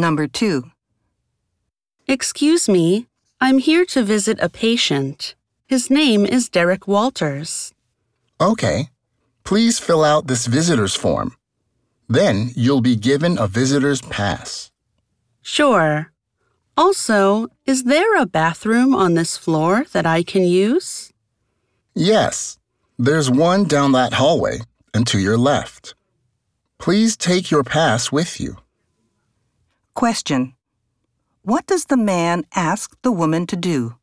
Number 2. Excuse me, I'm here to visit a patient. His name is Derek Walters. Okay. Please fill out this visitor's form. Then you'll be given a visitor's pass. Sure. Also, is there a bathroom on this floor that I can use? Yes, there's one down that hallway and to your left. Please take your pass with you. Question. What does the man ask the woman to do?